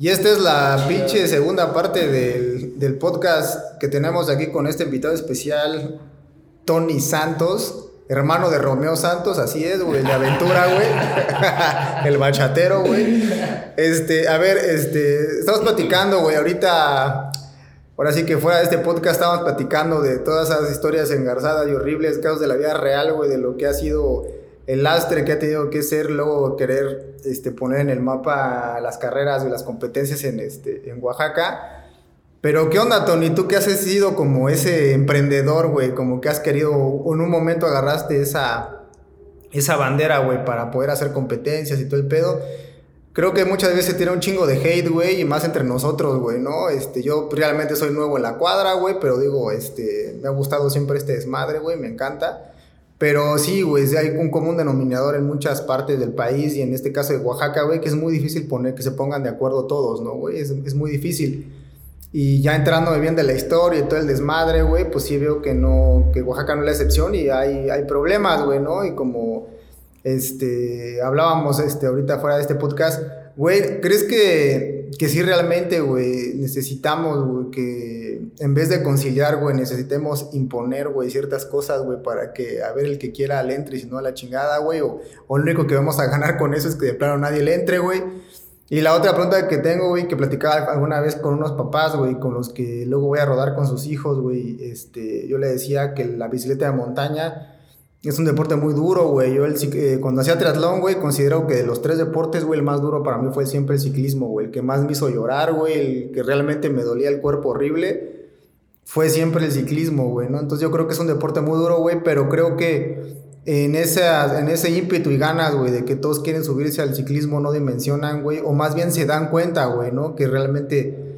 Y esta es la pinche segunda parte del, del podcast que tenemos aquí con este invitado especial, Tony Santos hermano de Romeo Santos, así es, güey, de aventura, güey. el bachatero, güey. Este, a ver, este, estamos platicando, güey, ahorita, ahora sí que fuera de este podcast estábamos platicando de todas esas historias engarzadas y horribles, casos de la vida real, güey, de lo que ha sido el lastre que ha tenido que ser luego querer este, poner en el mapa las carreras y las competencias en, este, en Oaxaca. Pero, ¿qué onda, Tony? ¿Tú qué has sido como ese emprendedor, güey? Como que has querido, en un momento agarraste esa, esa bandera, güey, para poder hacer competencias y todo el pedo. Creo que muchas veces tiene un chingo de hate, güey, y más entre nosotros, güey, ¿no? Este, yo realmente soy nuevo en la cuadra, güey, pero digo, este, me ha gustado siempre este desmadre, güey, me encanta. Pero sí, güey, hay un común denominador en muchas partes del país y en este caso de Oaxaca, güey, que es muy difícil poner que se pongan de acuerdo todos, ¿no, güey? Es, muy difícil. Y ya entrándome bien de la historia y todo el desmadre, güey, pues sí veo que no, que Oaxaca no es la excepción y hay, hay problemas, güey, ¿no? Y como este, hablábamos este, ahorita fuera de este podcast, güey, ¿crees que, que sí realmente, güey, necesitamos, güey, que en vez de conciliar, güey, necesitemos imponer, güey, ciertas cosas, güey, para que a ver el que quiera le entre y si no a la chingada, güey, o, o lo único que vamos a ganar con eso es que de plano nadie le entre, güey? Y la otra pregunta que tengo, güey, que platicaba alguna vez con unos papás, güey, con los que luego voy a rodar con sus hijos, güey, este, yo le decía que la bicicleta de montaña es un deporte muy duro, güey. Yo el, eh, cuando hacía triatlón, güey, considero que de los tres deportes, güey, el más duro para mí fue siempre el ciclismo, güey. El que más me hizo llorar, güey, el que realmente me dolía el cuerpo horrible, fue siempre el ciclismo, güey, ¿no? Entonces yo creo que es un deporte muy duro, güey, pero creo que en, en ese ímpetu y ganas, güey, de que todos quieren subirse al ciclismo, no dimensionan, güey, o más bien se dan cuenta, güey, ¿no? Que realmente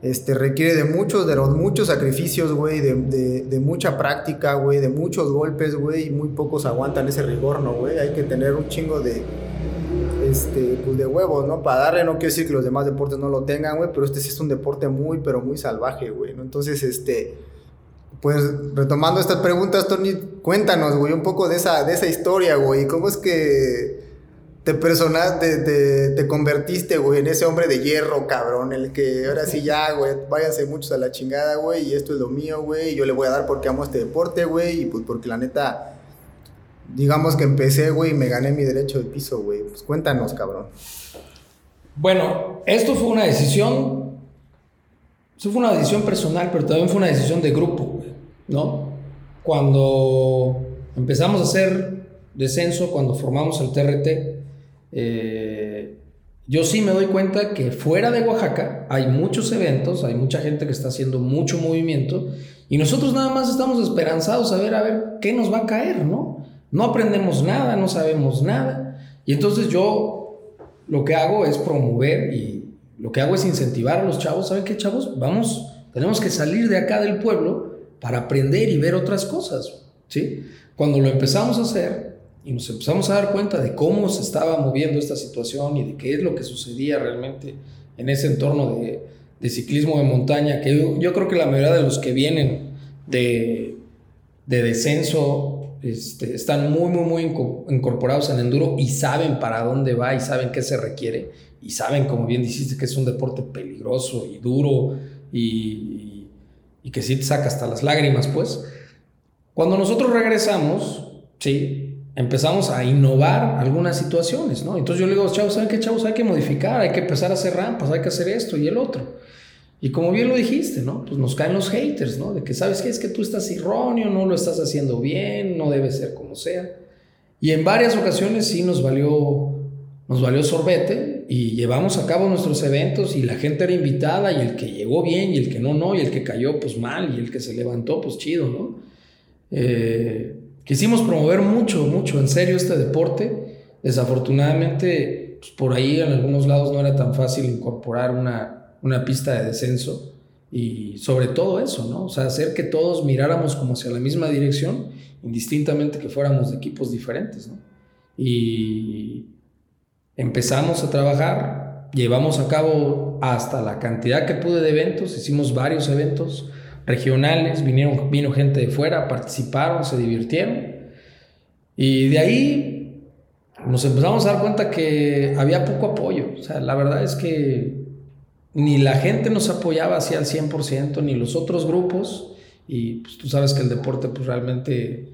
este, requiere de muchos, de los muchos sacrificios, güey, de, de, mucha práctica, güey, de muchos golpes, güey, y muy pocos aguantan ese rigor, ¿no, güey? Hay que tener un chingo de, este, pues de huevos, ¿no? Para darle, no quiero decir que los demás deportes no lo tengan, güey, pero este sí es un deporte muy, pero muy salvaje, güey. Entonces, este pues retomando estas preguntas, Tony, cuéntanos, güey, un poco de esa, de esa historia, güey. ¿Cómo es que te personaste, te, te, convertiste, güey, en ese hombre de hierro, cabrón? El que ahora sí ya, güey, váyanse muchos a la chingada, güey, y esto es lo mío, güey, y yo le voy a dar porque amo este deporte, güey, y pues porque la neta, digamos que empecé, güey, y me gané mi derecho de piso, güey. Pues cuéntanos, cabrón. Bueno, esto fue una decisión, eso fue una decisión personal, pero también fue una decisión de grupo. ¿no? Cuando empezamos a hacer descenso, cuando formamos el TRT, eh, yo sí me doy cuenta que fuera de Oaxaca hay muchos eventos, hay mucha gente que está haciendo mucho movimiento y nosotros nada más estamos esperanzados a ver a ver qué nos va a caer, ¿no? No aprendemos nada, no sabemos nada y entonces yo lo que hago es promover y lo que hago es incentivar a los chavos, ¿saben qué chavos? Vamos, tenemos que salir de acá del pueblo para aprender y ver otras cosas. ¿sí? Cuando lo empezamos a hacer y nos empezamos a dar cuenta de cómo se estaba moviendo esta situación y de qué es lo que sucedía realmente en ese entorno de, de ciclismo de montaña, que yo, creo que la mayoría de los que vienen de, de descenso este, están muy, muy, muy incorporados en enduro y saben para dónde va y saben qué se requiere y saben, como bien dijiste, que es un deporte peligroso y duro y, y que sí te saca hasta las lágrimas, pues. Cuando nosotros regresamos, sí, empezamos a innovar algunas situaciones, ¿no? Entonces yo le digo, chavos, ¿saben qué, chavos? Hay que modificar, hay que empezar a hacer rampas, hay que hacer esto y el otro. Y como bien lo dijiste, ¿no? Pues nos caen los haters, ¿no? De que, ¿sabes qué? Es que tú estás erróneo, no lo estás haciendo bien, no debe ser como sea. Y en varias ocasiones sí nos valió, nos valió sorbete y llevamos a cabo nuestros eventos y la gente era invitada y el que llegó bien y el que no, no, y el que cayó pues mal y el que se levantó pues chido, ¿no? Eh, quisimos promover mucho, mucho en serio este deporte. Desafortunadamente, pues, por ahí en algunos lados no era tan fácil incorporar una, una pista de descenso y sobre todo eso, ¿no? O sea, hacer que todos miráramos como hacia la misma dirección, indistintamente que fuéramos de equipos diferentes. Y empezamos a trabajar, llevamos a cabo hasta la cantidad que pude de eventos, hicimos varios eventos regionales, vinieron, vino gente de fuera, participaron, se divirtieron. Y de ahí nos empezamos a dar cuenta que había poco apoyo. O sea, la verdad es que ni la gente nos apoyaba así al 100%, ni los otros grupos. Y pues, tú sabes que el deporte pues realmente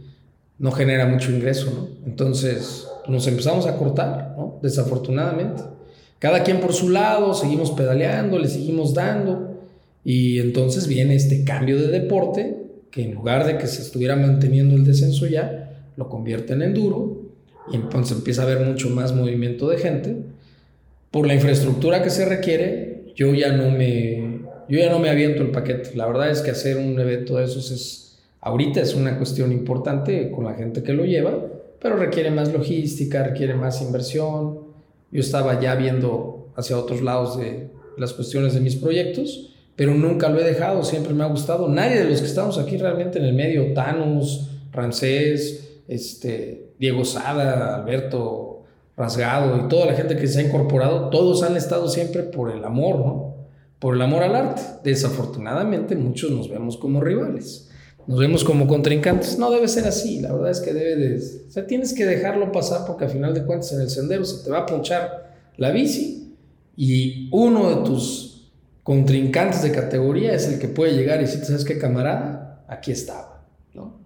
no genera mucho ingreso, ¿no? Entonces nos empezamos a cortar, ¿no? Desafortunadamente. Cada quien por su lado, seguimos pedaleando, le seguimos dando. Y entonces viene este cambio de deporte que en lugar de que se estuviera manteniendo el descenso ya, lo convierte en enduro y entonces empieza a haber mucho más movimiento de gente. Por la infraestructura que se requiere, yo ya no me, yo ya no me aviento el paquete. La verdad es que hacer un evento de esos es, ahorita es una cuestión importante con la gente que lo lleva, pero requiere más logística, requiere más inversión. Yo estaba ya viendo hacia otros lados de las cuestiones de mis proyectos pero nunca lo he dejado, siempre me ha gustado. Nadie de los que estamos aquí realmente en el medio, Thanos, Rancés, este, Diego Sada, Alberto Rasgado y toda la gente que se ha incorporado, todos han estado siempre por el amor, ¿no? Por el amor al arte. Desafortunadamente muchos nos vemos como rivales, nos vemos como contrincantes. No debe ser así, la verdad es que debe de... O sea, tienes que dejarlo pasar porque al final de cuentas en el sendero se te va a ponchar la bici y uno de tus contrincantes de categoría es el que puede llegar y decir, ¿sabes qué, camarada? Aquí estaba, ¿no?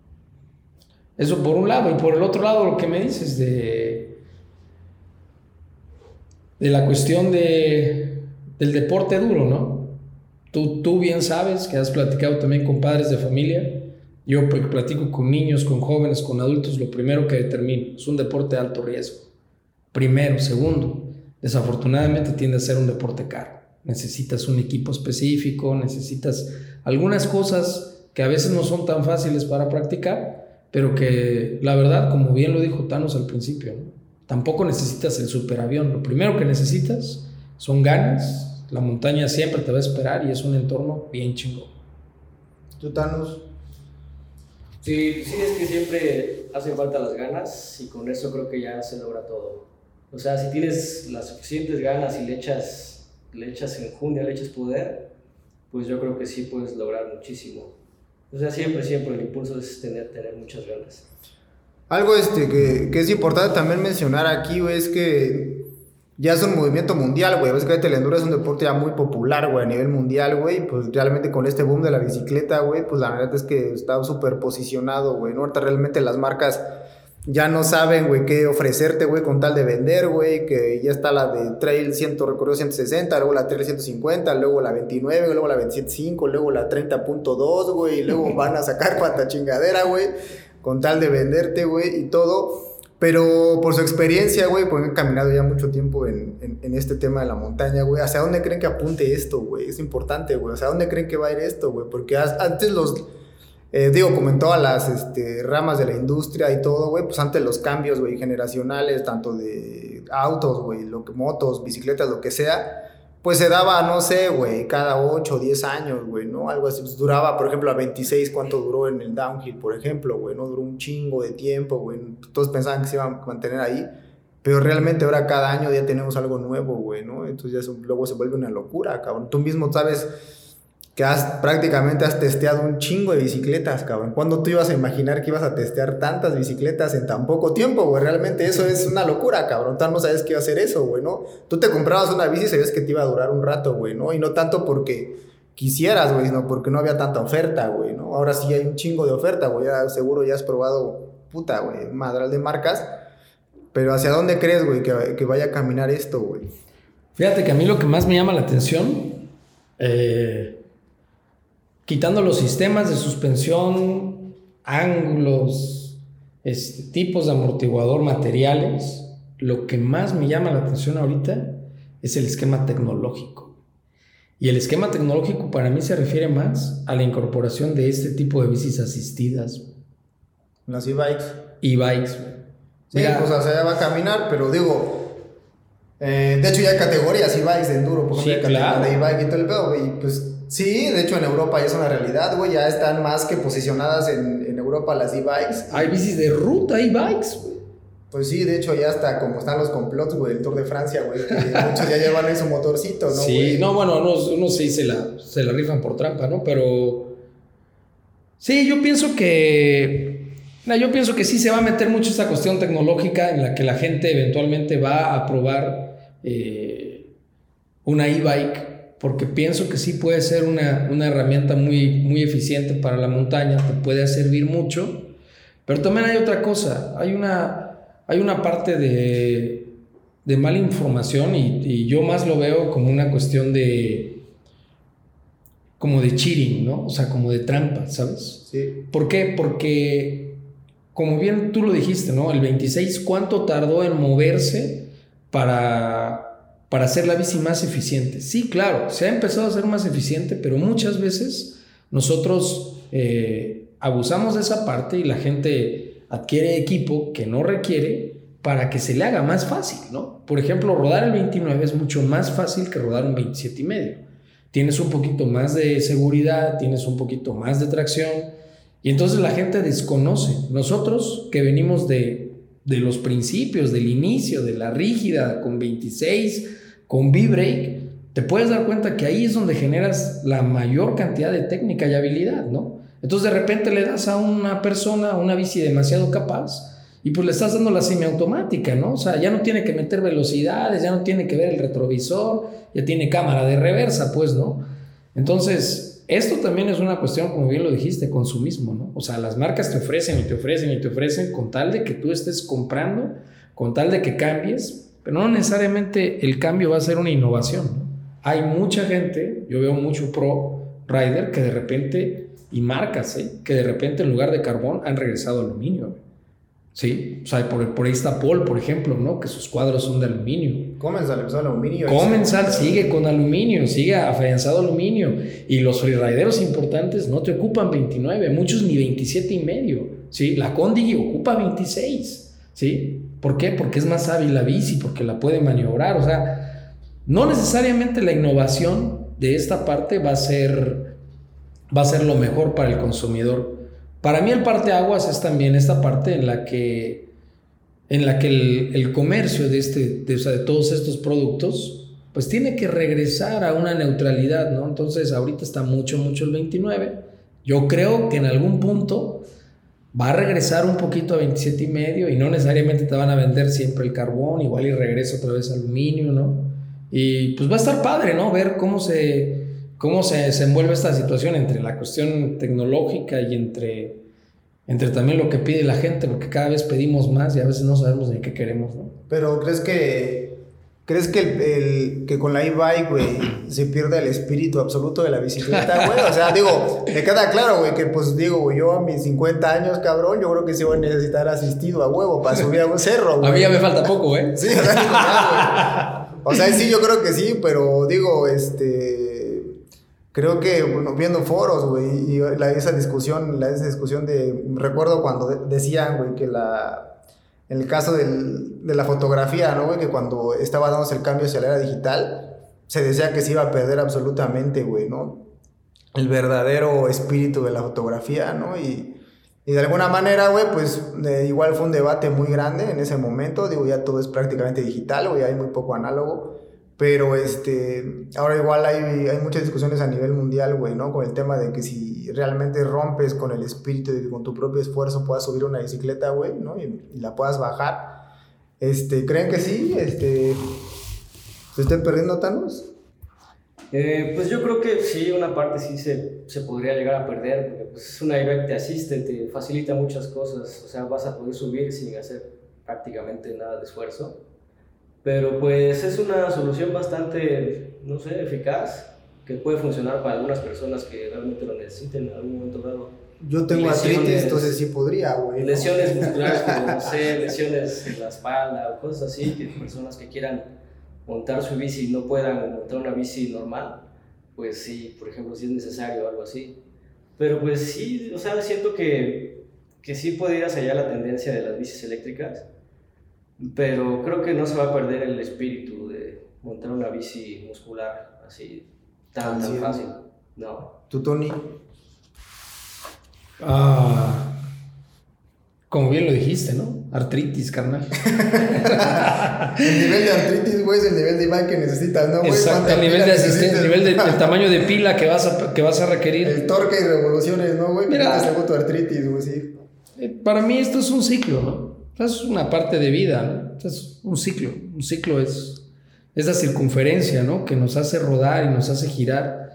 Eso por un lado. Y por el otro lado, lo que me dices de, de la cuestión de, del deporte duro, ¿no? Tú, tú bien sabes que has platicado también con padres de familia. Yo platico con niños, con jóvenes, con adultos. Lo primero que determino es un deporte de alto riesgo. Primero. Segundo, desafortunadamente tiende a ser un deporte caro necesitas un equipo específico, necesitas algunas cosas que a veces no son tan fáciles para practicar, pero que la verdad, como bien lo dijo Thanos al principio, tampoco necesitas el superavión. Lo primero que necesitas son ganas, la montaña siempre te va a esperar y es un entorno bien chingón. ¿Tú, Thanos? Sí, sí, es que siempre hacen falta las ganas y con eso creo que ya se logra todo. O sea, si tienes las suficientes ganas y le echas le echas enjundia, le echas poder, pues yo creo que sí puedes lograr muchísimo. O sea, siempre, siempre el impulso es tener, tener muchas ganas. Algo este, que, que es importante también mencionar aquí, güey, es que ya es un movimiento mundial, güey. Ves que el enduro es un deporte ya muy popular, güey, a nivel mundial, güey. Pues realmente con este boom de la bicicleta, güey, pues la verdad es que está súper posicionado, güey. ¿no? Ahorita realmente las marcas ya no saben, güey, qué ofrecerte, güey, con tal de vender, güey, que ya está la de Trail 100 recorrido 160, luego la Trail 150, luego la 29, luego la 27.5, luego la 30.2, güey, y luego van a sacar cuanta chingadera, güey, con tal de venderte, güey, y todo. Pero por su experiencia, güey, pues han caminado ya mucho tiempo en, en, este tema de la montaña, güey. ¿Hacia dónde creen que apunte esto, güey? Es importante, güey. ¿Hacia dónde creen que va a ir esto, güey? Porque antes los eh, digo, como en todas las este, ramas de la industria y todo, güey, pues antes los cambios, güey, generacionales, tanto de autos, güey, motos, bicicletas, lo que sea, pues se daba, no sé, güey, cada 8 o 10 años, güey, ¿no? Algo así, pues duraba, por ejemplo, a 26, ¿cuánto duró en el downhill, por ejemplo, güey? No duró un chingo de tiempo, güey, todos pensaban que se iban a mantener ahí, pero realmente ahora cada año ya tenemos algo nuevo, güey, ¿no? Entonces ya luego se vuelve una locura, cabrón. Tú mismo sabes que has prácticamente has testeado un chingo de bicicletas, cabrón. ¿Cuándo tú ibas a imaginar que ibas a testear tantas bicicletas en tan poco tiempo, güey? Realmente eso es una locura, cabrón. Tú no sabes que iba a hacer eso, güey, ¿no? Tú te comprabas una bici y sabías que te iba a durar un rato, güey, ¿no? Y no tanto porque quisieras, güey, sino porque no había tanta oferta, güey, ¿no? Ahora sí hay un chingo de oferta, güey. Ya seguro ya has probado, puta, güey, madral de marcas. Pero ¿hacia dónde crees, güey, que, que vaya a caminar esto, güey? Fíjate que a mí lo que más me llama la atención, eh, quitando los sistemas de suspensión, ángulos, este, tipos de amortiguador, materiales, lo que más me llama la atención ahorita es el esquema tecnológico. Y el esquema tecnológico para mí se refiere más a la incorporación de este tipo de bicis asistidas. Las e-bikes. E-bikes. Sí, pues o sea, va a caminar, pero digo, Eh, de hecho, ya hay categorías e-bikes de enduro, por Sí, ejemplo, claro. categoría de e-bike y todo el pedo, güey. Pues sí, de hecho, en Europa ya es una realidad, güey. Ya están más que posicionadas en, en Europa las e-bikes. Hay bicis de ruta, hay bikes, güey. Pues sí, de hecho, ya está como están los complots, güey, el Tour de Francia, güey. Que muchos ya llevan ahí su motorcito, ¿no? sí, güey? no, bueno, unos, unos sí se la, se la rifan por trampa, ¿no? Pero. Sí, yo pienso que. no, yo pienso que sí se va a meter mucho esta cuestión tecnológica en la que la gente eventualmente va a probar eh, una e-bike, porque pienso que sí puede ser una, una herramienta muy, muy eficiente para la montaña, te puede servir mucho. Pero también hay otra cosa, hay una, hay una parte de, de mala información y, y yo más lo veo como una cuestión de como de cheating, ¿no? O sea, como de trampa, ¿sabes? Sí. ¿Por qué? Porque, como bien tú lo dijiste, ¿no? El 26, ¿cuánto tardó en moverse para, para hacer la bici más eficiente? Sí, claro, se ha empezado a hacer más eficiente, pero muchas veces nosotros eh, abusamos de esa parte y la gente adquiere equipo que no requiere para que se le haga más fácil, ¿no? Por ejemplo, rodar el 29 es mucho más fácil que rodar un 27 y medio tienes un poquito más de seguridad, tienes un poquito más de tracción, y entonces la gente desconoce. Nosotros que venimos de, de los principios, del inicio, de la rígida, con 26, con V-Brake, te puedes dar cuenta que ahí es donde generas la mayor cantidad de técnica y habilidad, ¿no? Entonces de repente le das a una persona una bici demasiado capaz y pues le estás dando la semiautomática, ¿no? O sea, ya no tiene que meter velocidades, ya no tiene que ver el retrovisor, ya tiene cámara de reversa, pues, ¿no? Entonces, esto también es una cuestión, como bien lo dijiste, consumismo, ¿no? O sea, las marcas te ofrecen y te ofrecen y te ofrecen con tal de que tú estés comprando, con tal de que cambies, pero no necesariamente el cambio va a ser una innovación, ¿no? Hay mucha gente, yo veo mucho pro rider que de repente, y marcas, ¿eh? que de repente en lugar de carbón han regresado aluminio. Sí, o sea, por, por ahí está Paul, por ejemplo, ¿no? Que sus cuadros son de aluminio. Comensal empezó aluminio. Comensal sigue con aluminio, sigue afianzado aluminio. Y los freerideros importantes no te ocupan 29, muchos ni 27 y medio. ¿sí? La Condi ocupa 26. ¿sí? ¿Por qué? Porque es más hábil la bici, porque la puede maniobrar. O sea, no necesariamente la innovación de esta parte va a ser, va a ser lo mejor para el consumidor. Para mí el parteaguas es también esta parte en la que, en la que el, comercio de, este, de todos estos productos pues tiene que regresar a una neutralidad, ¿no? Entonces ahorita está mucho, mucho el 29. Yo creo que en algún punto va a regresar un poquito a 27 y medio y no necesariamente te van a vender siempre el carbón, igual y regresa otra vez aluminio, ¿no? Y pues va a estar padre, ¿no? Ver cómo se, cómo se desenvuelve esta situación entre la cuestión tecnológica y entre, entre también lo que pide la gente, porque cada vez pedimos más y a veces no sabemos ni qué queremos, ¿no? Pero ¿crees que crees que el, el- que con la e-bike, güey, se pierde el espíritu absoluto de la bicicleta, güey? O sea, digo, me queda claro, güey, que pues digo, güey, yo a mis 50 años, cabrón, yo creo que sí voy a necesitar asistido a huevo para subir a un cerro, güey. A mí ya me falta poco, ¿eh? Sí, o sea, digo, ya, güey. O sea, sí, yo creo que sí, pero digo, este. Creo que, bueno, viendo foros, güey, y la, esa discusión, la, esa discusión de. Recuerdo cuando de- decían, güey, que la. En el caso del- de la fotografía, ¿no, güey? Que cuando estaba dándose el cambio hacia la era digital, se decía que se iba a perder absolutamente, güey, ¿no? El verdadero espíritu de la fotografía, ¿no? Y. Y de alguna manera, güey, pues de- igual fue un debate muy grande en ese momento. Digo, ya todo es prácticamente digital, güey, hay muy poco análogo. Pero este, ahora igual hay, hay muchas discusiones a nivel mundial, güey, ¿no? Con el tema de que si realmente rompes con el espíritu de que con tu propio esfuerzo puedas subir una bicicleta, güey, ¿no? Y, y la puedas bajar. Este, ¿creen que sí? Este, ¿se estén perdiendo Thanos? Eh, pues yo creo que sí, una parte sí se, se podría llegar a perder, porque pues es una e-bike te asiste, te facilita muchas cosas, o sea, vas a poder subir sin hacer prácticamente nada de esfuerzo. Pero pues es una solución bastante, no sé, eficaz, que puede funcionar para algunas personas que realmente lo necesiten en algún momento dado. Yo tengo Lesiones. artritis, entonces sí podría, güey. Lesiones musculares, como no sé, lesiones en la espalda o cosas así, que personas que quieran montar su bici y no puedan montar una bici normal, pues sí, por ejemplo, si es necesario o algo así. Pero pues sí, o sea, siento que, que sí puede ir hacia allá la tendencia de las bicis eléctricas, pero creo que no se va a perder el espíritu de, montar una bici muscular así tan, tan fácil. No. ¿Tú, Tony? Ah, como bien lo dijiste, ¿no? Artritis, carnal. El nivel de artritis, güey, es el nivel de Iván que necesitas, ¿no, güey? Exacto, ¿Cuánta el nivel de asistencia, el nivel de, el tamaño de pila que vas a, que vas a requerir. El torque y revoluciones, ¿no, güey? Mira. Según tu artritis, güey, sí. Eh, Para mí esto es un ciclo, ¿no? Sea, Es una parte de vida, Es un ciclo. Un ciclo es esa circunferencia, ¿no? Que nos hace rodar y nos hace girar.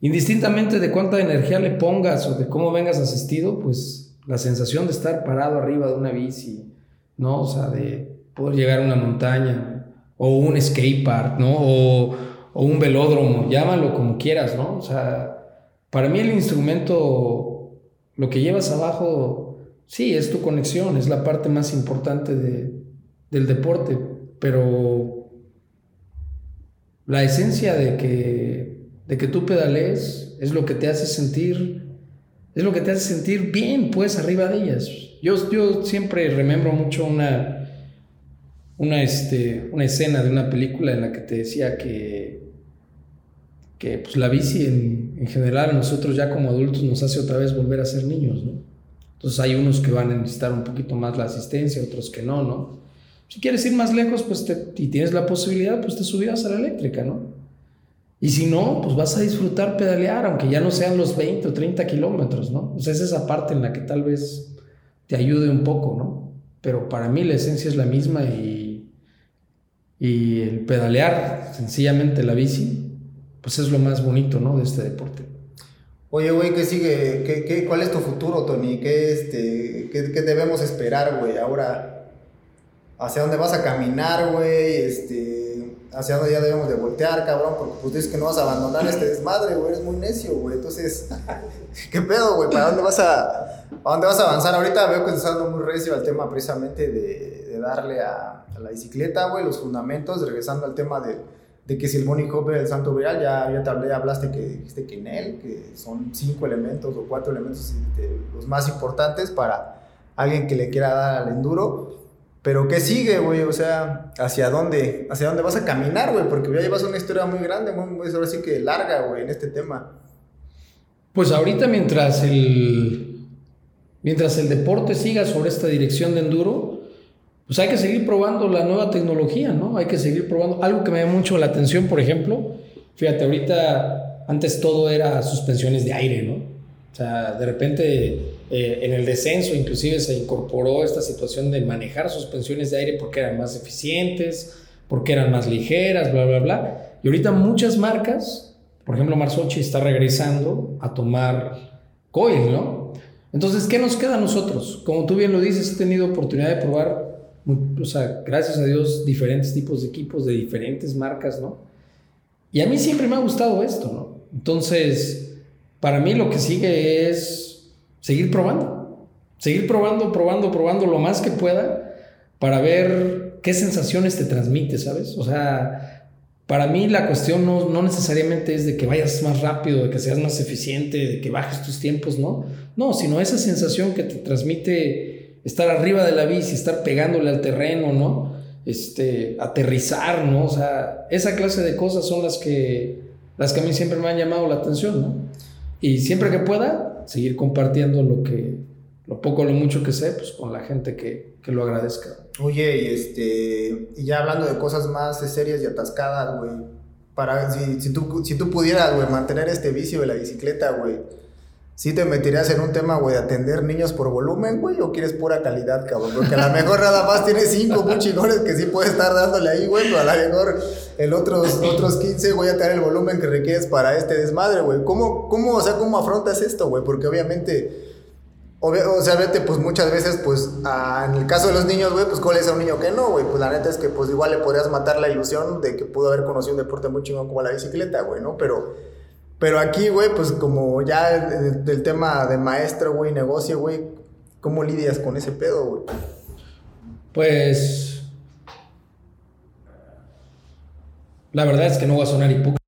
Indistintamente de cuánta energía le pongas o de cómo vengas asistido, pues la sensación de estar parado arriba de una bici, ¿no? O sea, de poder llegar a una montaña o un skate park, ¿no? O, o un velódromo, llámalo como quieras, ¿no? O sea, para mí el instrumento, lo que llevas abajo, sí, es tu conexión, es la parte más importante de- del deporte, pero la esencia de que, de que tú pedalees es lo que te hace sentir, es lo que te hace sentir bien, pues, arriba de ellas. Yo, yo siempre remembro mucho una, una, este, una escena de una película en la que te decía que, que pues, la bici en, en general a nosotros ya como adultos nos hace otra vez volver a ser niños, ¿no? Entonces hay unos que van a necesitar un poquito más la asistencia, otros que no, ¿no? Si quieres ir más lejos, pues y tienes la posibilidad, pues te subirás a la eléctrica, ¿no? Y si no, pues vas a disfrutar pedalear, aunque ya no sean los 20 o 30 kilómetros, ¿no? O sea, es esa parte en la que tal vez te ayude un poco, ¿no? Pero para mí la esencia es la misma y, y el pedalear sencillamente la bici, pues es lo más bonito, ¿no? De este deporte. Oye, güey, ¿qué sigue? ¿Qué, qué, cuál es tu futuro, Tony? ¿Qué, este, qué, qué debemos esperar, güey? Ahora, ¿hacia dónde vas a caminar, güey? Este, ¿Hacia dónde ya debemos de voltear, cabrón? Porque pues dices que no vas a abandonar este desmadre, güey. Eres muy necio, güey. Entonces, ¿qué pedo, güey? ¿Para dónde vas a, a dónde vas a avanzar? Ahorita veo que estás dando muy recio al tema precisamente de, de darle a la bicicleta, güey, los fundamentos, regresando al tema de, de que si el Bunny Hop era el santo grial, ya, ya te hablé, hablaste que dijiste que en él, que son cinco elementos o cuatro elementos los más importantes para alguien que le quiera dar al enduro. Pero ¿qué sigue, güey? O sea, ¿hacia dónde? ¿Hacia dónde vas a caminar, güey? Porque ya llevas una historia muy grande, muy ahora sí que larga, güey, en este tema. Pues ahorita mientras el, mientras el deporte siga sobre esta dirección de enduro, pues hay que seguir probando la nueva tecnología, ¿no? Hay que seguir probando. Algo que me da mucho la atención, por ejemplo, fíjate, ahorita antes todo era suspensiones de aire, ¿no? O sea, de repente eh, en el descenso inclusive se incorporó esta situación de manejar suspensiones de aire porque eran más eficientes, porque eran más ligeras, bla, bla, bla. Y ahorita muchas marcas, por ejemplo, Marsochi está regresando a tomar coil, ¿no? Entonces, ¿qué nos queda a nosotros? Como tú bien lo dices, he tenido oportunidad de probar, o sea, gracias a Dios, diferentes tipos de equipos de diferentes marcas, ¿no? Y a mí siempre me ha gustado esto, ¿no? Entonces, para mí lo que sigue es seguir probando, seguir probando, probando, probando lo más que pueda para ver qué sensaciones te transmite, ¿sabes? O sea, para mí la cuestión no, no necesariamente es de que vayas más rápido, de que seas más eficiente, de que bajes tus tiempos, ¿no? No, sino esa sensación que te transmite estar arriba de la bici, estar pegándole al terreno, ¿no? Este, aterrizar, ¿no? O sea, esa clase de cosas son las que, las que a mí siempre me han llamado la atención, ¿no? Y siempre que pueda, seguir compartiendo lo que, lo poco o lo mucho que sé, pues con la gente que, que lo agradezca. Oye, y este, y ya hablando de cosas más serias y atascadas, güey, para, si, si, tú, si tú pudieras, güey, mantener este vicio de la bicicleta, güey, ¿sí te meterías en un tema, güey, de atender niños por volumen, güey, o quieres pura calidad, cabrón? Porque a lo mejor nada más tienes cinco muy chingones que sí puedes estar dándole ahí, güey, pero a lo mejor el otros, otros 15, güey, a tener el volumen que requieres para este desmadre, güey. ¿Cómo, cómo, o sea, cómo afrontas esto, güey? Porque obviamente... Obvia- o sea, vete, pues muchas veces, pues, en el caso de los niños, güey, pues, ¿cuál es a un niño que no, güey? Pues la neta es que, pues, igual le podrías matar la ilusión de que pudo haber conocido un deporte muy chingón como la bicicleta, güey, ¿no? Pero, pero aquí, güey, pues, como ya el, el tema de maestro, güey, negocio, güey, ¿cómo lidias con ese pedo, güey? Pues. La verdad es que no voy a sonar hipócrita.